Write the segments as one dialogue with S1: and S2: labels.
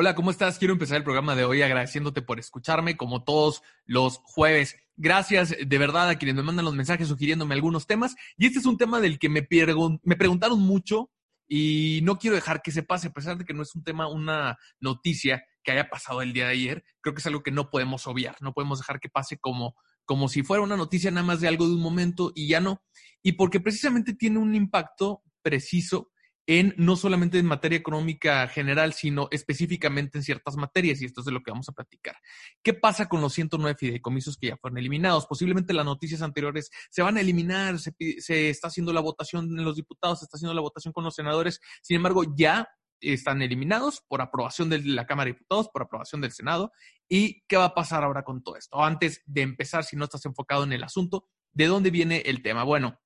S1: Hola, ¿cómo estás? Quiero empezar el programa de hoy agradeciéndote por escucharme como todos los jueves. Gracias de verdad a quienes me mandan los mensajes sugiriéndome algunos temas. Y este es un tema del que me, me preguntaron mucho y no quiero dejar que se pase, a pesar de que no es un tema, una noticia que haya pasado el día de ayer. Creo que es algo que no podemos obviar, no podemos dejar que pase como, como si fuera una noticia nada más de algo de un momento y ya no. Y porque precisamente tiene un impacto preciso en no solamente en materia económica general, sino específicamente en ciertas materias, y esto es de lo que vamos a platicar. ¿Qué pasa con los 109 fideicomisos que ya fueron eliminados? Posiblemente las noticias anteriores se van a eliminar, se, se está haciendo la votación en los diputados, se está haciendo la votación con los senadores, sin embargo, ya están eliminados por aprobación de la Cámara de Diputados, por aprobación del Senado. ¿Y qué va a pasar ahora con todo esto? Antes de empezar, si no estás enfocado en el asunto, ¿de dónde viene el tema? Bueno,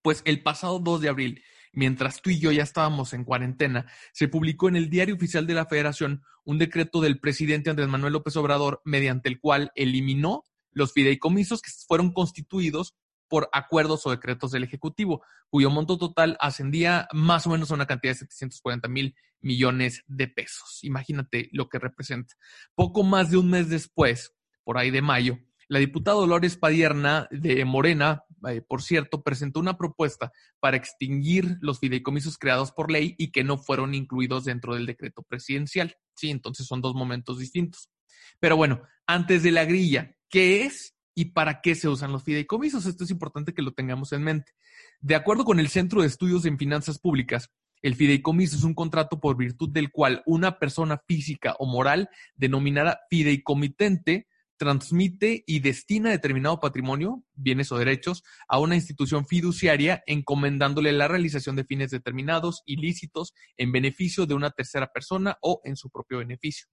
S1: pues el pasado 2 de abril mientras tú y yo ya estábamos en cuarentena, se publicó en el Diario Oficial de la Federación un decreto del presidente Andrés Manuel López Obrador mediante el cual eliminó los fideicomisos que fueron constituidos por acuerdos o decretos del Ejecutivo, cuyo monto total ascendía más o menos a una cantidad de 740 mil millones de pesos. Imagínate lo que representa. Poco más de un mes después, por ahí de mayo, la diputada Dolores Padierna de Morena, eh, por cierto, presentó una propuesta para extinguir los fideicomisos creados por ley y que no fueron incluidos dentro del decreto presidencial. Sí, entonces son dos momentos distintos. Pero bueno, antes de la grilla, ¿qué es y para qué se usan los fideicomisos? Esto es importante que lo tengamos en mente. De acuerdo con el Centro de Estudios en Finanzas Públicas, el fideicomiso es un contrato por virtud del cual una persona física o moral denominada fideicomitente transmite y destina determinado patrimonio, bienes o derechos, a una institución fiduciaria encomendándole la realización de fines determinados, ilícitos, en beneficio de una tercera persona o en su propio beneficio.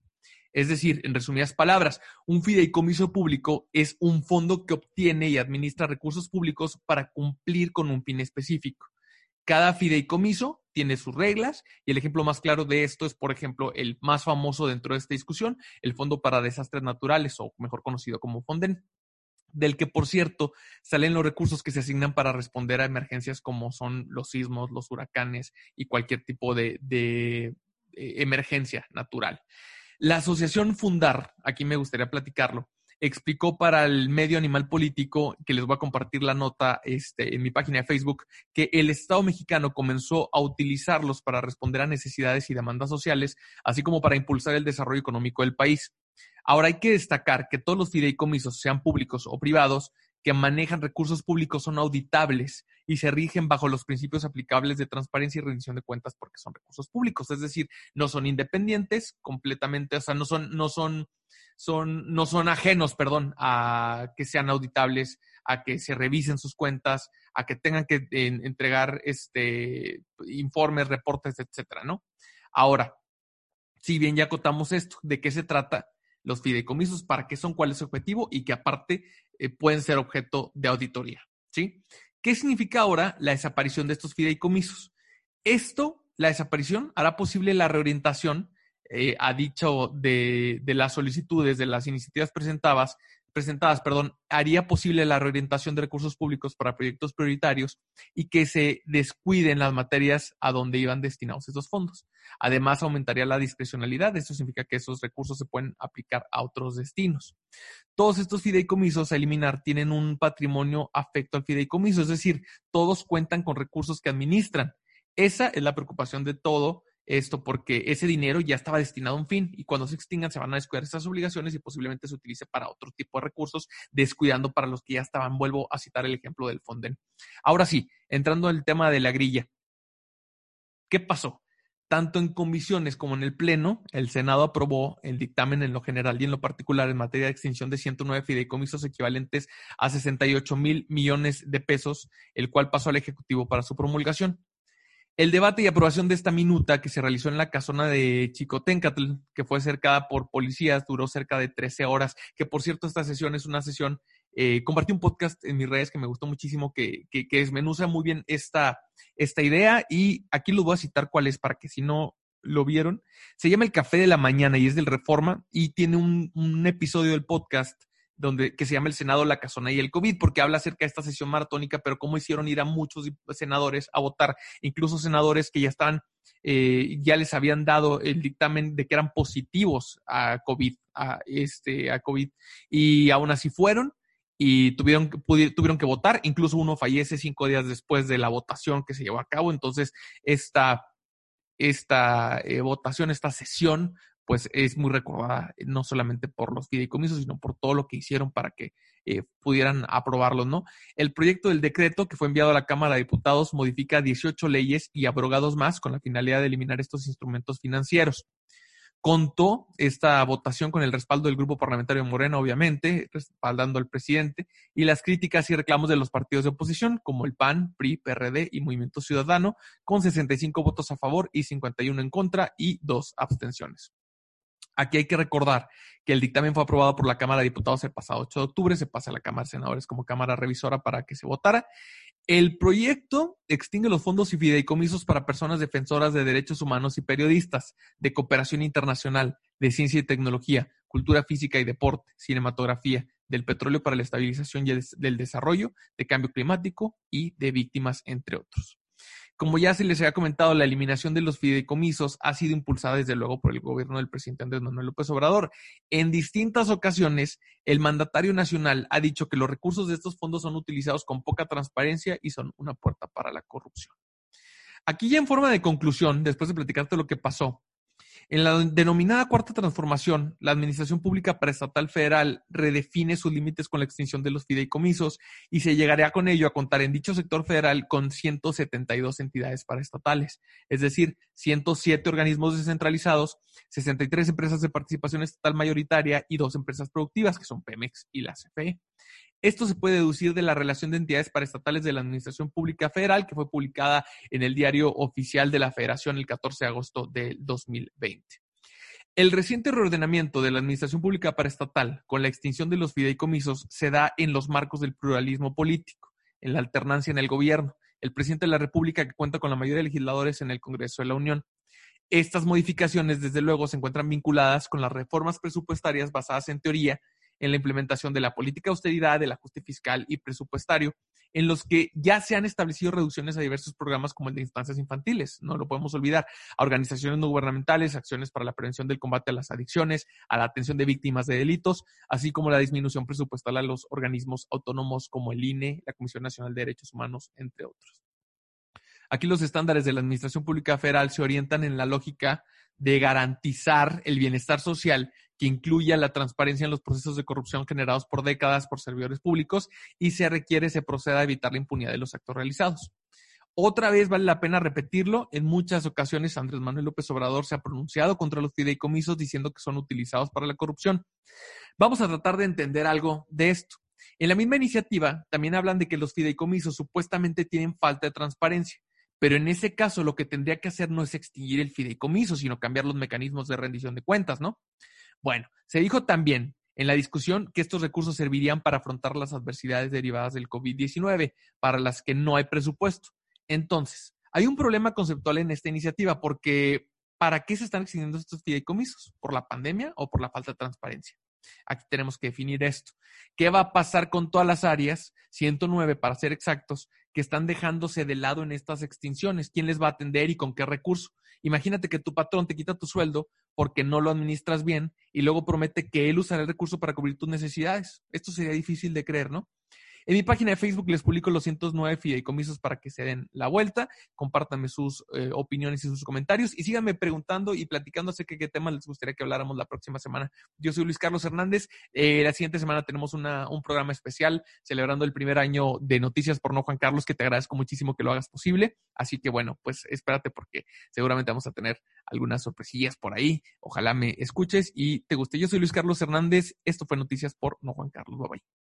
S1: Es decir, en resumidas palabras, un fideicomiso público es un fondo que obtiene y administra recursos públicos para cumplir con un fin específico. Cada fideicomiso tiene sus reglas y el ejemplo más claro de esto es, por ejemplo, el más famoso dentro de esta discusión, el Fondo para Desastres Naturales o mejor conocido como Fonden del que, por cierto, salen los recursos que se asignan para responder a emergencias como son los sismos, los huracanes y cualquier tipo de, eh, emergencia natural. La asociación Fundar, aquí me gustaría platicarlo, explicó para el medio animal político, que les voy a compartir la nota este, en mi página de Facebook, que el Estado mexicano comenzó a utilizarlos para responder a necesidades y demandas sociales, así como para impulsar el desarrollo económico del país. Ahora hay que destacar que todos los fideicomisos, sean públicos o privados, que manejan recursos públicos son auditables y se rigen bajo los principios aplicables de transparencia y rendición de cuentas porque son recursos públicos, es decir, no son independientes completamente, o sea, no son, no son son, no son ajenos, perdón, a que sean auditables, a que se revisen sus cuentas, a que tengan que entregar este, informes, reportes, etcétera, ¿no? Ahora, si bien ya acotamos esto, ¿de qué se trata? Los fideicomisos, para qué son, cuál es su objetivo y que aparte eh, pueden ser objeto de auditoría, ¿sí? ¿Qué significa ahora la desaparición de estos fideicomisos? Esto, la desaparición, hará posible la reorientación eh, ha dicho de, las solicitudes, de las iniciativas presentadas, presentadas, perdón, haría posible la reorientación de recursos públicos para proyectos prioritarios y que se descuiden las materias a donde iban destinados esos fondos. Además, aumentaría la discrecionalidad. Esto significa que esos recursos se pueden aplicar a otros destinos. Todos estos fideicomisos a eliminar tienen un patrimonio afecto al fideicomiso, es decir, todos cuentan con recursos que administran. Esa es la preocupación de todo esto porque ese dinero ya estaba destinado a un fin y cuando se extingan se van a descuidar esas obligaciones y posiblemente se utilice para otro tipo de recursos, descuidando para los que ya estaban. Vuelvo a citar el ejemplo del Fonden. Ahora sí, entrando en el tema de la grilla. ¿Qué pasó? Tanto en comisiones como en el Pleno, el Senado aprobó el dictamen en lo general y en lo particular en materia de extinción de 109 fideicomisos equivalentes a 68 mil millones de pesos, el cual pasó al Ejecutivo para su promulgación. El debate y aprobación de esta minuta que se realizó en la casona de Chicotencatl, que fue cercada por policías, duró cerca de 13 horas, que por cierto esta sesión es una sesión, eh, compartí un podcast en mis redes que me gustó muchísimo, que, que, que desmenuza muy bien esta, esta idea y aquí lo voy a citar cuál es para que si no lo vieron. Se llama El Café de la Mañana y es del Reforma y tiene un, un episodio del podcast donde, que se llama el Senado, la Casona y el COVID, porque habla acerca de esta sesión maratónica, pero cómo hicieron ir a muchos senadores a votar, incluso senadores que ya están, eh, ya les habían dado el dictamen de que eran positivos a COVID, a, este, a COVID, y aún así fueron y tuvieron, tuvieron que votar, incluso uno fallece cinco días después de la votación que se llevó a cabo, entonces esta, esta eh, votación, esta sesión pues es muy recordada eh, no solamente por los fideicomisos, sino por todo lo que hicieron para que eh, pudieran aprobarlo, ¿no? El proyecto del decreto que fue enviado a la Cámara de Diputados modifica 18 leyes y abrogados más con la finalidad de eliminar estos instrumentos financieros. Contó esta votación con el respaldo del grupo parlamentario Morena, obviamente, respaldando al presidente, y las críticas y reclamos de los partidos de oposición, como el PAN, PRI, PRD y Movimiento Ciudadano, con 65 votos a favor y 51 en contra y dos abstenciones. Aquí hay que recordar que el dictamen fue aprobado por la Cámara de Diputados el pasado 8 de octubre, se pasa a la Cámara de Senadores como Cámara Revisora para que se votara. El proyecto extingue los fondos y fideicomisos para personas defensoras de derechos humanos y periodistas, de cooperación internacional, de ciencia y tecnología, cultura física y deporte, cinematografía, del petróleo para la estabilización y del desarrollo, de cambio climático y de víctimas, entre otros. Como ya se les había comentado, la eliminación de los fideicomisos ha sido impulsada desde luego por el gobierno del presidente Andrés Manuel López Obrador. En distintas ocasiones, el mandatario nacional ha dicho que los recursos de estos fondos son utilizados con poca transparencia y son una puerta para la corrupción. Aquí ya en forma de conclusión, después de platicarte lo que pasó, en la denominada cuarta transformación, la Administración Pública Preestatal Federal redefine sus límites con la extinción de los fideicomisos y se llegaría con ello a contar en dicho sector federal con 172 entidades paraestatales, es decir, 107 organismos descentralizados, 63 empresas de participación estatal mayoritaria y dos empresas productivas, que son Pemex y la CFE. Esto se puede deducir de la relación de entidades paraestatales de la Administración Pública Federal, que fue publicada en el Diario Oficial de la Federación el 14 de agosto del 2020. El reciente reordenamiento de la Administración Pública Paraestatal con la extinción de los fideicomisos se da en los marcos del pluralismo político, en la alternancia en el gobierno, el presidente de la República que cuenta con la mayoría de legisladores en el Congreso de la Unión. Estas modificaciones, desde luego, se encuentran vinculadas con las reformas presupuestarias basadas en teoría en la implementación de la política de austeridad, del ajuste fiscal y presupuestario, en los que ya se han establecido reducciones a diversos programas como el de instancias infantiles, no lo podemos olvidar, a organizaciones no gubernamentales, acciones para la prevención del combate a las adicciones, a la atención de víctimas de delitos, así como la disminución presupuestal a los organismos autónomos como el INE, la Comisión Nacional de Derechos Humanos, entre otros. Aquí los estándares de la Administración Pública Federal se orientan en la lógica de garantizar el bienestar social que incluya la transparencia en los procesos de corrupción generados por décadas por servidores públicos y se requiere se proceda a evitar la impunidad de los actos realizados. Otra vez vale la pena repetirlo, en muchas ocasiones Andrés Manuel López Obrador se ha pronunciado contra los fideicomisos diciendo que son utilizados para la corrupción. Vamos a tratar de entender algo de esto. En la misma iniciativa también hablan de que los fideicomisos supuestamente tienen falta de transparencia. Pero en ese caso lo que tendría que hacer no es extinguir el fideicomiso, sino cambiar los mecanismos de rendición de cuentas, ¿no? Bueno, se dijo también en la discusión que estos recursos servirían para afrontar las adversidades derivadas del COVID-19, para las que no hay presupuesto. Entonces, hay un problema conceptual en esta iniciativa porque ¿para qué se están extinguiendo estos fideicomisos? ¿Por la pandemia o por la falta de transparencia? Aquí tenemos que definir esto. ¿Qué va a pasar con todas las áreas, 109 para ser exactos, que están dejándose de lado en estas extinciones? ¿Quién les va a atender y con qué recurso? Imagínate que tu patrón te quita tu sueldo porque no lo administras bien y luego promete que él usará el recurso para cubrir tus necesidades. Esto sería difícil de creer, ¿no? En mi página de Facebook les publico los 109 fideicomisos para que se den la vuelta. Compártanme sus eh, opiniones y sus comentarios y síganme preguntando y platicando acerca de qué temas les gustaría que habláramos la próxima semana. Yo soy Luis Carlos Hernández. Eh, la siguiente semana tenemos una, un programa especial celebrando el primer año de Noticias por No Juan Carlos, que te agradezco muchísimo que lo hagas posible. Así que bueno, pues espérate porque seguramente vamos a tener algunas sorpresillas por ahí. Ojalá me escuches y te guste. Yo soy Luis Carlos Hernández. Esto fue Noticias por No Juan Carlos. Bye bye.